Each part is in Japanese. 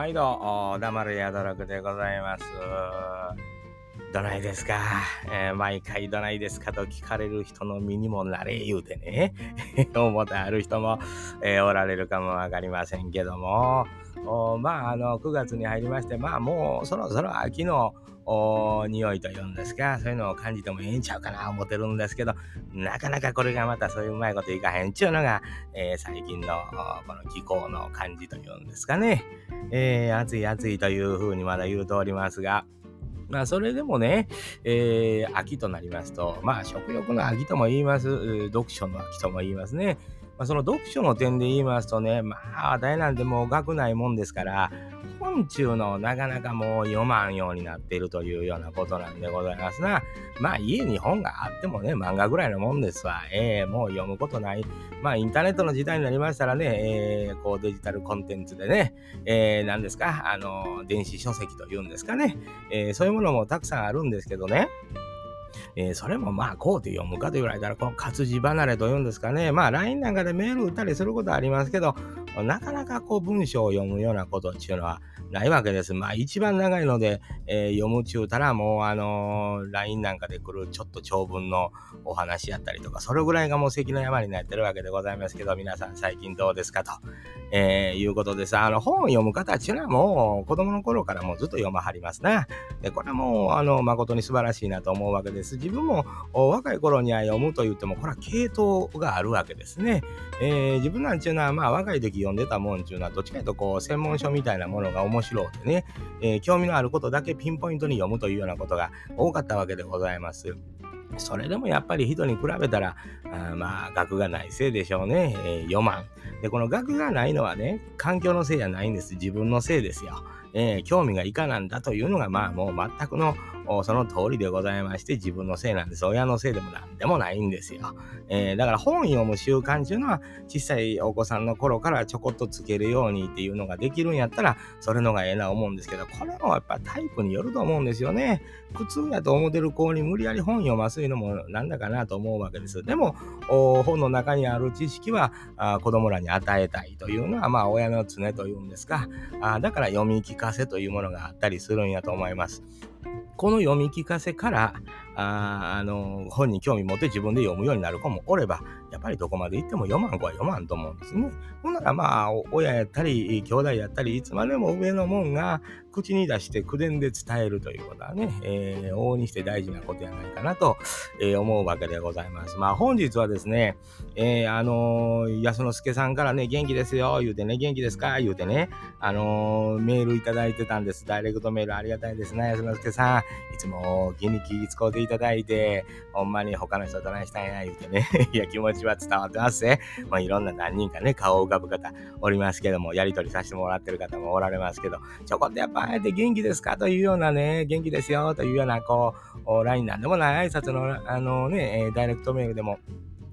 毎度、黙るやどろくでございます。どないですか、えー、毎回どないですかと聞かれる人の身にもなれ言うてね、思ってある人も、えー、おられるかもわかりませんけども、まあ、あの、9月に入りまして、まあ、もうそろそろ秋の匂いというんですか、そういうのを感じてもええんちゃうかな思ってるんですけど、なかなかこれがまたそういううまいこといかへんちゅうのが、えー、最近のこの気候の感じというんですかね。えー、暑い暑いというふうにまだ言うておりますが、まあ、それでもね、えー、秋となりますと、まあ、食欲の秋とも言います、読書の秋とも言いますね。まあ、その読書の点で言いますとね、まあ、大なんでもう学ないもんですから、本中のなかなかもう読まんようになっているというようなことなんでございますな。まあ家に本があってもね、漫画ぐらいのもんですわ。えー、もう読むことない。まあインターネットの時代になりましたらね、えー、こうデジタルコンテンツでね、えー、何ですか、あの、電子書籍というんですかね、えー、そういうものもたくさんあるんですけどね。えー、それもまあ、こうで読むかと言われたら、この活字離れと言うんですかね。まあ、LINE なんかでメール打ったりすることはありますけど、なかなかこう文章を読むようなことっていうのはないわけです。まあ一番長いので、えー、読むちゅうたらもうあのー、LINE なんかで来るちょっと長文のお話やったりとか、それぐらいがもう関の山になってるわけでございますけど、皆さん最近どうですかと、えー、いうことです。あの本を読む方っていうのはもう子供の頃からもうずっと読まはりますな。で、これはもうあの誠に素晴らしいなと思うわけです。自分も若い頃には読むと言っても、これは系統があるわけですね。えー、自分なんちゅうのはまあ若い時読んでたもんちゅうのはどっちかというとこう専門書みたいなものが面白くてね、えー、興味のあることだけピンポイントに読むというようなことが多かったわけでございます。それでもやっぱり人に比べたら、あまあ、学がないせいでしょうね。えー、読まん。で、この学がないのはね、環境のせいじゃないんです。自分のせいですよ。えー、興味がいかなんだというのが、まあ、もう全くのその通りでございまして、自分のせいなんです。親のせいでも何でもないんですよ。えー、だから本読む習慣っていうのは、小さいお子さんの頃からちょこっとつけるようにっていうのができるんやったら、それのがええな思うんですけど、これもやっぱタイプによると思うんですよね。苦痛やと思ってる子に無理やり本読ますいうのもなんだかなと思うわけです。でも、本の中にある知識はあ子供らに与えたいというのは、まあ親の常というんですかあ、だから読み聞かせというものがあったりするんやと思います。この読み聞かせからああの本に興味持って自分で読むようになる子もおればやっぱりどこまで行っても読まん子は読まんと思うんですね。ほんならまあ親やったり兄弟やったりいつまでも上のもんが口に出して口伝で伝えるということはね、えー、往々にして大事なことやないかなと、えー、思うわけでございます。まあ本日はですね、えー、あのー、安之助さんからね、元気ですよ、言うてね、元気ですか言うてね、あの、メールいただいてたんです。ダイレクトメールありがたいですね、安之助さん。いつも気に気使うていただいて、ほんまに他の人と何したんや、言うてね、いや、気持ちは伝わってますね。まあいろんな何人かね、顔を浮かぶ方おりますけども、やりとりさせてもらってる方もおられますけど、ちょこっとやっぱあえて元気ですか？というようなね、元気ですよというような、こう、LINE なんでもない挨拶の、あのね、ダイレクトメールでも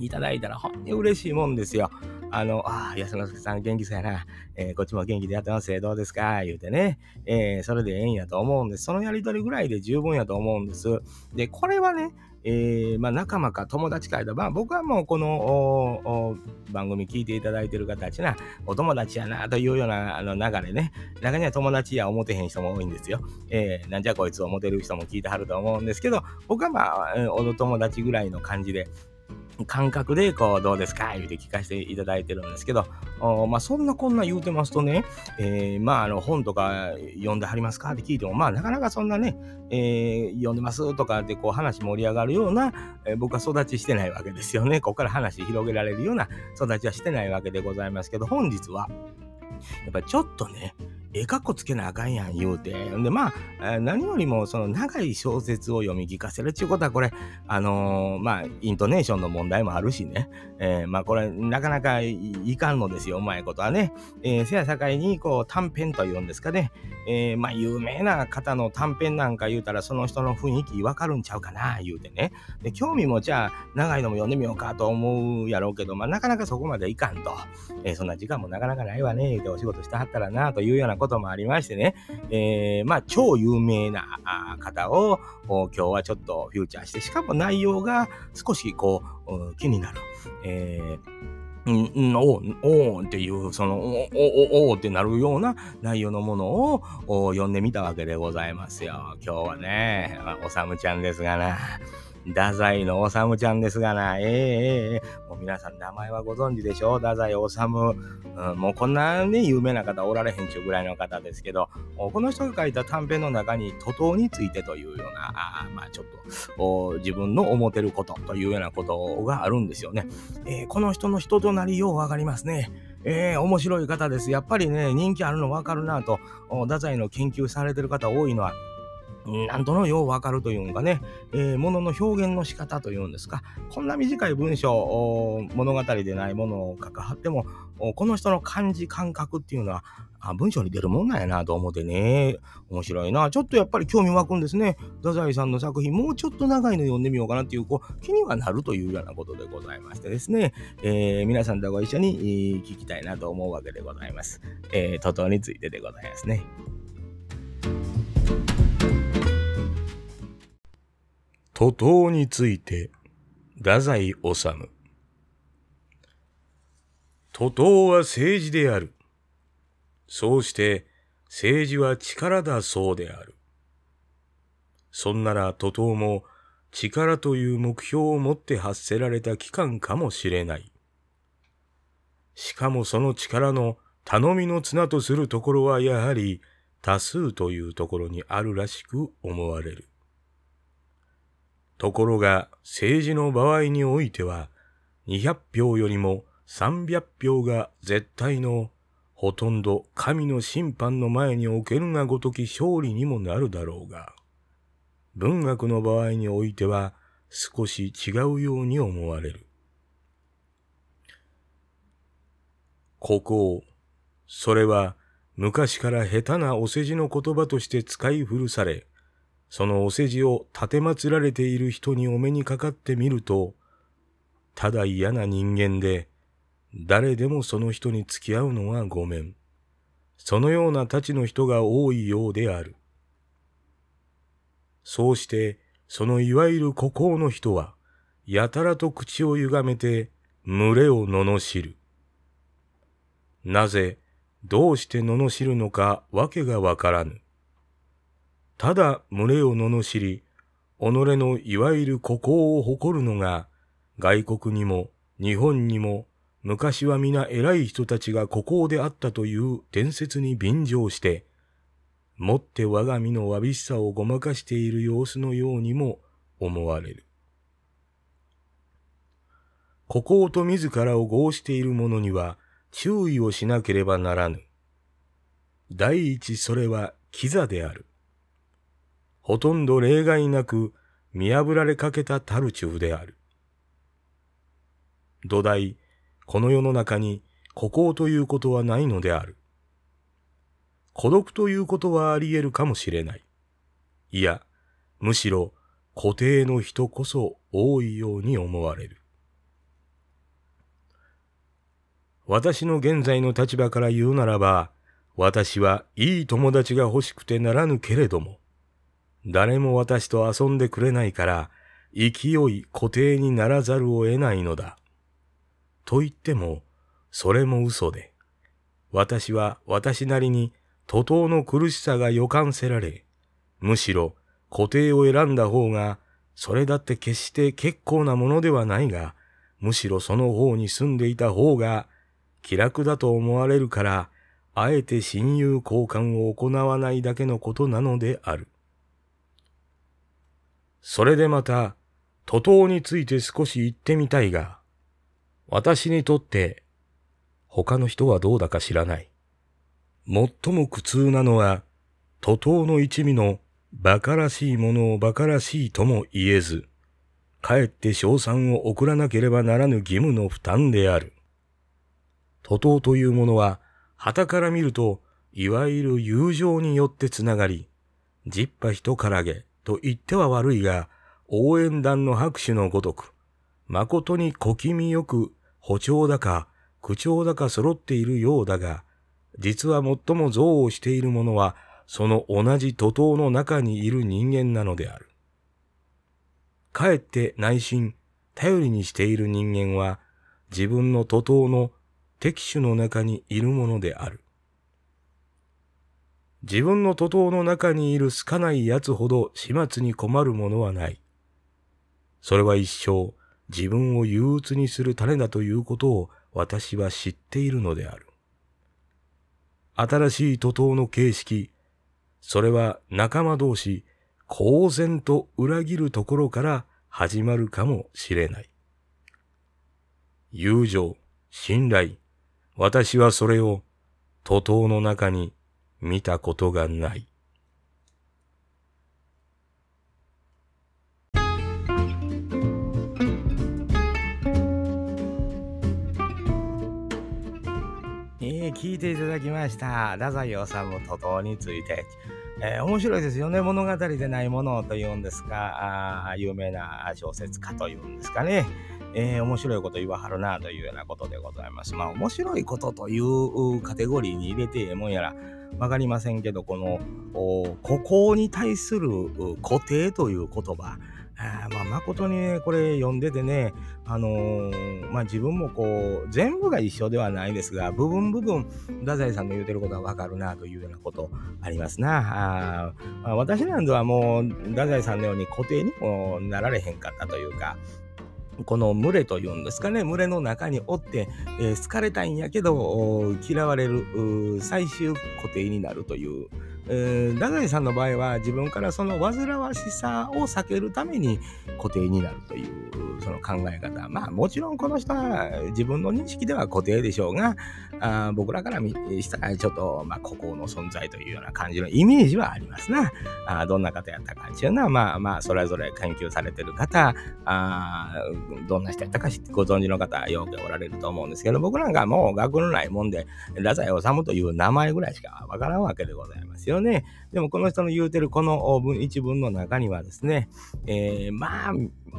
いただいたら、ほんに嬉しいもんですよ。あの、ああ、安之助さん元気そうやな。えー、こっちも元気でやってますよ。どうですか？言うてね。えー、それでええんやと思うんです。そのやりとりぐらいで十分やと思うんです。で、これはね、えー、まあ、仲間か友達かまあ、僕はもうこの番組聞いていただいてる方たちな、お友達やなというようなあの流れね、中には友達や思てへん人も多いんですよ。えー、なんじゃこいつ思てる人も聞いてはると思うんですけど、僕はまあ、お友達ぐらいの感じで、感覚で、こう、どうですか言うて聞かせていただいてるんですけど、まあ、そんなこんな言うてますとね、えー、まあ、あの、本とか読んではりますかって聞いても、まあ、なかなかそんなね、えー、読んでますとかって、こう、話盛り上がるような、えー、僕は育ちしてないわけですよね。ここから話広げられるような育ちはしてないわけでございますけど、本日は、やっぱりちょっとね、ええかっこつけなあかんやん言うて。で、まあ、何よりもその長い小説を読み聞かせるっていうことは、これ、あのー、まあ、イントネーションの問題もあるしね。えー、まあ、これ、なかなかいかんのですよ、うまいことはね。えー、せやさかいに、こう、短編というんですかね。えー、まあ、有名な方の短編なんか言うたら、その人の雰囲気わかるんちゃうかな、言うてね。で、興味もじゃあ、長いのも読んでみようかと思うやろうけど、まあ、なかなかそこまでいかんと。えー、そんな時間もなかなかないわね、言うてお仕事してはったらな、というようなこともありましてね、えー、まあ、超有名な方を今日はちょっとフューチャーして、しかも内容が少しこう、気になる。えーん、おおっていう、その、おおおってなるような内容のものを読んでみたわけでございますよ。今日はね、おさむちゃんですがな。太宰のおさむちゃんですがな、ええええもう皆さん名前はご存知でしょう？太宰治、うん、もうこんなね、有名な方おられへんちゅうぐらいの方ですけど、この人が書いた短編の中に、徒党についてというような、あまあちょっと、自分の思ってることというようなことがあるんですよね。えー、この人の人となりようわかりますね。えー、面白い方です。やっぱりね、人気あるのわかるなと、太宰の研究されてる方多いのは、なんとのようわかるというんかね、えー、ものの表現の仕方というんですか、こんな短い文章、物語でないものを書かはっても、この人の感じ、感覚っていうのは、あ文章に出るもんなんやなと思ってね、面白いな。ちょっとやっぱり興味湧くんですね。太宰さんの作品、もうちょっと長いの読んでみようかなっていう、こう、気にはなるというようなことでございましてですね、えー、皆さんとご一緒に、聞きたいなと思うわけでございます。えー、徒党についてでございますね。徒党について、太宰治。徒党は政治である。そうして政治は力だそうである。そんなら徒党も力という目標を持って発せられた機関かもしれない。しかもその力の頼みの綱とするところはやはり多数というところにあるらしく思われる。ところが政治の場合においては、200票よりも300票が絶対のほとんど神の審判の前におけるがごとき勝利にもなるだろうが、文学の場合においては少し違うように思われる。ここ、それは昔から下手なお世辞の言葉として使い古され、そのお世辞を立てられている人にお目にかかってみると、ただ嫌な人間で、誰でもその人に付き合うのはごめん。そのようなたちの人が多いようである。そうして、そのいわゆる孤高の人は、やたらと口を歪めて、群れを罵る。なぜ、どうして罵るのかわけがわからぬ。ただ群れを罵り、己のいわゆる孤高を誇るのが、外国にも日本にも昔は皆偉い人たちが孤高であったという伝説に便乗して、もって我が身のわびしさをごまかしている様子のようにも思われる。孤高と自らを合している者には注意をしなければならぬ。第一それはキザである。ほとんど例外なく見破られかけたタルチュフである。土台、この世の中に孤高ということはないのである。孤独ということはあり得るかもしれない。いや、むしろ固定の人こそ多いように思われる。私の現在の立場から言うならば、私はいい友達が欲しくてならぬけれども、誰も私と遊んでくれないから、勢い固定にならざるを得ないのだ。と言っても、それも嘘で、私は私なりに徒党の苦しさが予感せられ、むしろ固定を選んだ方が、それだって決して結構なものではないが、むしろその方に住んでいた方が気楽だと思われるから、あえて親友交換を行わないだけのことなのである。それでまた、徒党について少し言ってみたいが、私にとって、他の人はどうだか知らない。最も苦痛なのは、徒党の一味の馬鹿らしいものを馬鹿らしいとも言えず、かえって賞賛を送らなければならぬ義務の負担である。徒党というものは、旗から見ると、いわゆる友情によってつながり、ジッパ人からげ、と言っては悪いが、応援団の拍手のごとく、誠に小気味よく歩調だか口調だか揃っているようだが、実は最も憎悪している者は、その同じ徒党の中にいる人間なのである。かえって内心、頼りにしている人間は、自分の徒党の敵手の中にいるものである。自分の徒党の中にいる少ない奴ほど始末に困るものはない。それは一生自分を憂鬱にする種だということを私は知っているのである。新しい徒党の形式、それは仲間同士、公然と裏切るところから始まるかもしれない。友情、信頼、私はそれを徒党の中に見たことがない。えー、聞いていただきました。太宰治の徒党について。えー、面白いですよね。物語でないものというんですか、あ有名な小説家というんですかね。えー、面白いこと言わはるなというようなことでございます。まあ、面白いことというカテゴリーに入れてええもんやら、わかりませんけど、この、ここに対する固定という言葉、あまあ、誠にね、これ読んでてね、あのー、まあ自分もこう、全部が一緒ではないですが、部分部分、太宰さんの言うてることはわかるなというようなことありますな。ああ私なんではもう、太宰さんのように固定にもなられへんかったというか、この群れというんですかね、群れの中におって、えー、好かれたいんやけど、嫌われる、最終固定になるという、えー、太宰さんの場合は自分からその煩わしさを避けるために固定になるという。その考え方。まあもちろんこの人は自分の認識では固定でしょうが、あ僕らから見したらちょっと、まあ、孤高の存在というような感じのイメージはありますな。あどんな方やったかっていうのは、まあまあ、それぞれ研究されてる方、あどんな人やったかご存知の方、よくおられると思うんですけど、僕なんかもう学のないもんで、太宰治という名前ぐらいしかわからんわけでございますよね。でもこの人の言うてるこの一文の中にはですね、えー、まあ、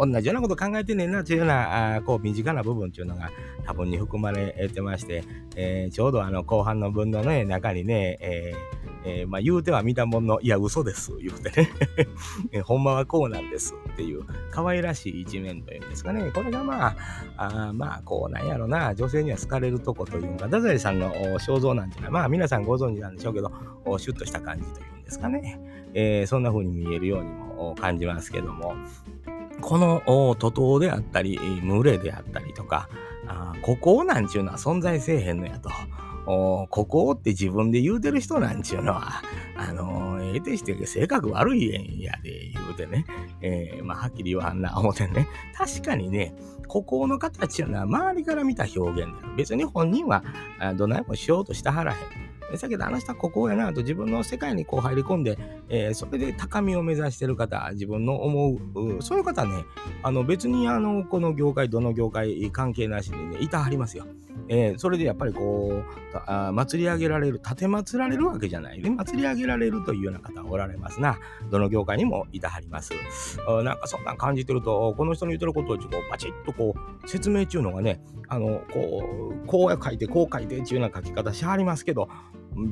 同じようなこと考えてねんなというような、あこう、身近な部分っていうのが多分に含まれてまして、えー、ちょうどあの後半の文のね、中にね、えーえー、まあ、言うては見たものの、いや、嘘です、言うてね えほんまはこうなんですっていう、可愛らしい一面というんですかね。これがまあ、あまあ、こうなんやろな、女性には好かれるとこというのが、太宰さんの肖像なんていうのは、まあ、皆さんご存知なんでしょうけど、シュッとした感じというんですかね。えー、そんな風に見えるようにも感じますけども、この徒党であったり、群れであったりとか、あここなんちゅうのは存在せえへんのやと。ここって自分で言うてる人なんちゅうのは、あのー、ええてして性格悪いんやで言うてね、えー、まあ、はっきり言わんな思てね、確かにね、ここの形いうのは周りから見た表現で別に本人はどないもしようとしたはらへん。だけどあの人はここやなと自分の世界にこう入り込んで、えー、それで高みを目指してる方、自分の思う、そういう方ね、あの別にあの、この業界、どの業界関係なしにね、いたはりますよ。えー、それでやっぱりこう、あ祭り上げられる、立て祭られるわけじゃないね。祭り上げられるというような方おられますな。どの業界にもいたはります。なんかそんなん感じてると、この人の言ってることをちょっとパチッとこう、説明中のがね、あの、こう、こう書いて、こう書いてっていうような書き方しはりますけど、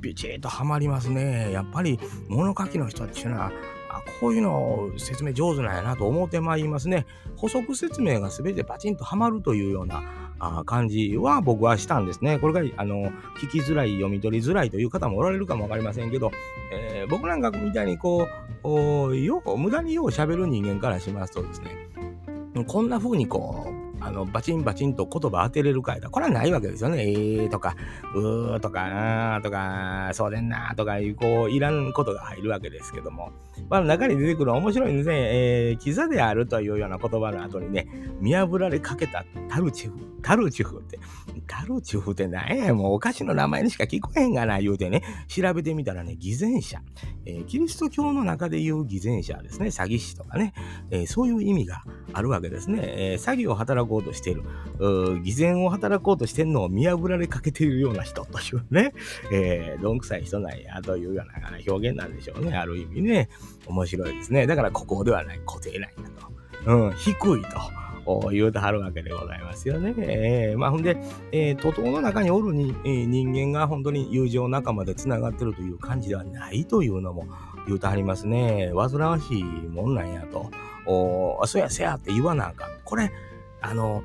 ビチッとはまりますね。やっぱり物書きの人っていうのは、こういうの説明上手なんやなと思ってまいりますね。補足説明が全てバチンとはまるというようなあ感じは僕はしたんですね。これがあの聞きづらい、読み取りづらいという方もおられるかもわかりませんけど、えー、僕なんかみたいにこう、よう無駄によう喋る人間からしますとですね、こんな風にこう、あの、バチンバチンと言葉当てれるかいだ。これはないわけですよね。えーとか、うーとか、あーとか、そうでんなとかいう、こう、いらんことが入るわけですけども。まあ、中に出てくる面白いんですね。えー、キザであるというような言葉の後にね、見破られかけたタルチフ、タルチフって、タルチフって何や、もうお菓子の名前にしか聞こえへんがな、言うてね、調べてみたらね、偽善者。えー、キリスト教の中で言う偽善者ですね、詐欺師とかね、えー、そういう意味があるわけですね。えー、詐欺を働くこうとしている、偽善を働こうとしてるのを見破られかけているような人というね、えー、どんくさい人なんやというような表現なんでしょうね。ある意味ね、面白いですね。だからここではない、固定なんやと。うん、低いと。言うてはるわけでございますよね。えー、まあほんで、えー、徒党の中におるに、えー、人間が本当に友情仲間でつながってるという感じではないというのも言うてはりますね。煩わしいもんなんやと。おそうやせやって言わなあかん。これ、あの、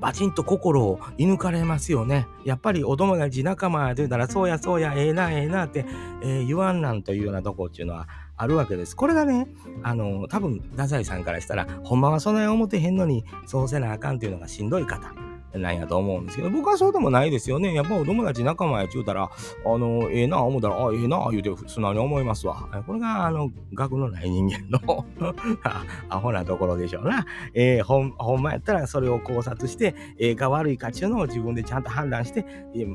バチンと心を射抜かれますよね。やっぱりお友達仲間で言うなら、そうやそうや、ええなええなって、えー、言わんなんというようなとこっていうのはあるわけです。これがね、あの、多分、太宰さんからしたら、ほんまはそんなに思ってへんのに、そうせなあかんというのがしんどい方。なんやと思うんですけど、僕はそうでもないですよね。やっぱお友達仲間やちゅうたら、あの、ええー、な思ったら、あ、ええー、な言うて素直に思いますわ。これが、あの、学のない人間の アホなところでしょうな。えー、ほん、ほんまやったらそれを考察して、ええか悪いかっていうのを自分でちゃんと判断して、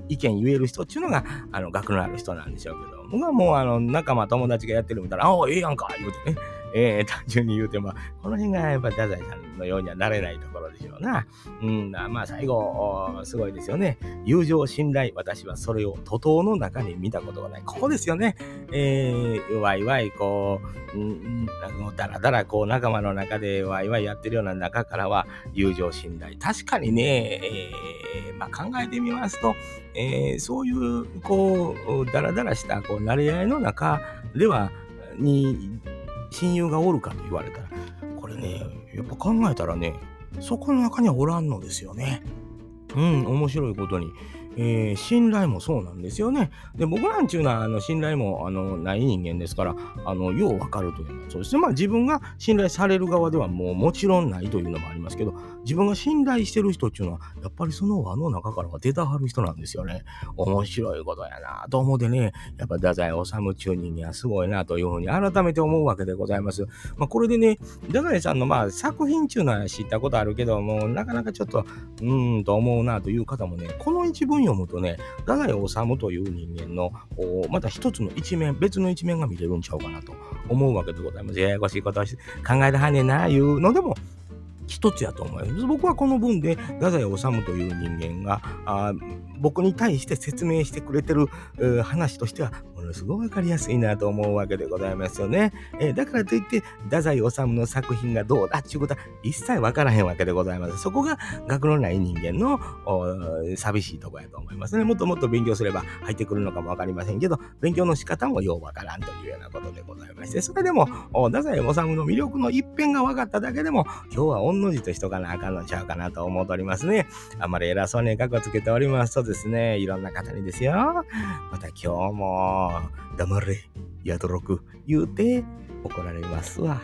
意見言える人っていうのが、あの、学のある人なんでしょうけど、僕はもう、あの、仲間友達がやってるみたいな、ああ、ええやんか言うてね。えー、単純に言うても、この辺がやっぱ太宰さんのようにはなれないところでしょうな。うん、まあ最後、すごいですよね。友情、信頼、私はそれを徒党の中に見たことがない。ここですよね。えー、わいわい、こう、うん、だらだらこう仲間の中でわいわいやってるような中からは友情、信頼。確かにね、えー、まあ考えてみますと、えー、そういう、こう、だらだらした、こう、慣れ合いの中では、に、親友がおるかと言われたら、これね、やっぱ考えたらね、そこの中にはおらんのですよね。うん、面白いことに。えー、信頼もそうなんですよね。で、僕なんちゅうのは、あの、信頼も、あの、ない人間ですから、あの、ようわかるというの、そうですね。まあ、自分が信頼される側ではもうもちろんないというのもありますけど、自分が信頼してる人っていうのは、やっぱりその輪の中からは出たはる人なんですよね。面白いことやなと思ってね、やっぱ太宰治中人間はすごいなというふうに改めて思うわけでございます。まあ、これでね、太宰さんのまあ作品っていうのは知ったことあるけど、もなかなかちょっと、うーんと思うなという方もね、この一文読むとね、太宰治という人間の、また一つの一面、別の一面が見れるんちゃうかなと思うわけでございます。ややこしいことは考えたはんねんな、いうのでも、一つやと思います。僕はこの文で、太宰治という人間が、僕に対して説明してくれてる話としては、ものすごいわかりやすいなと思うわけでございますよね。えー、だからといって、太宰治の作品がどうだっていうことは一切わからへんわけでございます。そこが学のない人間の寂しいとこやと思いますね。もっともっと勉強すれば入ってくるのかもわかりませんけど、勉強の仕方もようわからんというようなことでございまして、それでも、太宰治の魅力の一辺が分かっただけでも、今日は御の字としとかなあかんのちゃうかなと思っておりますね。あんまり偉そうにかっこつけておりますですね、いろんな方にですよ。また今日も、黙れ、やどろく、言うて怒られますわ。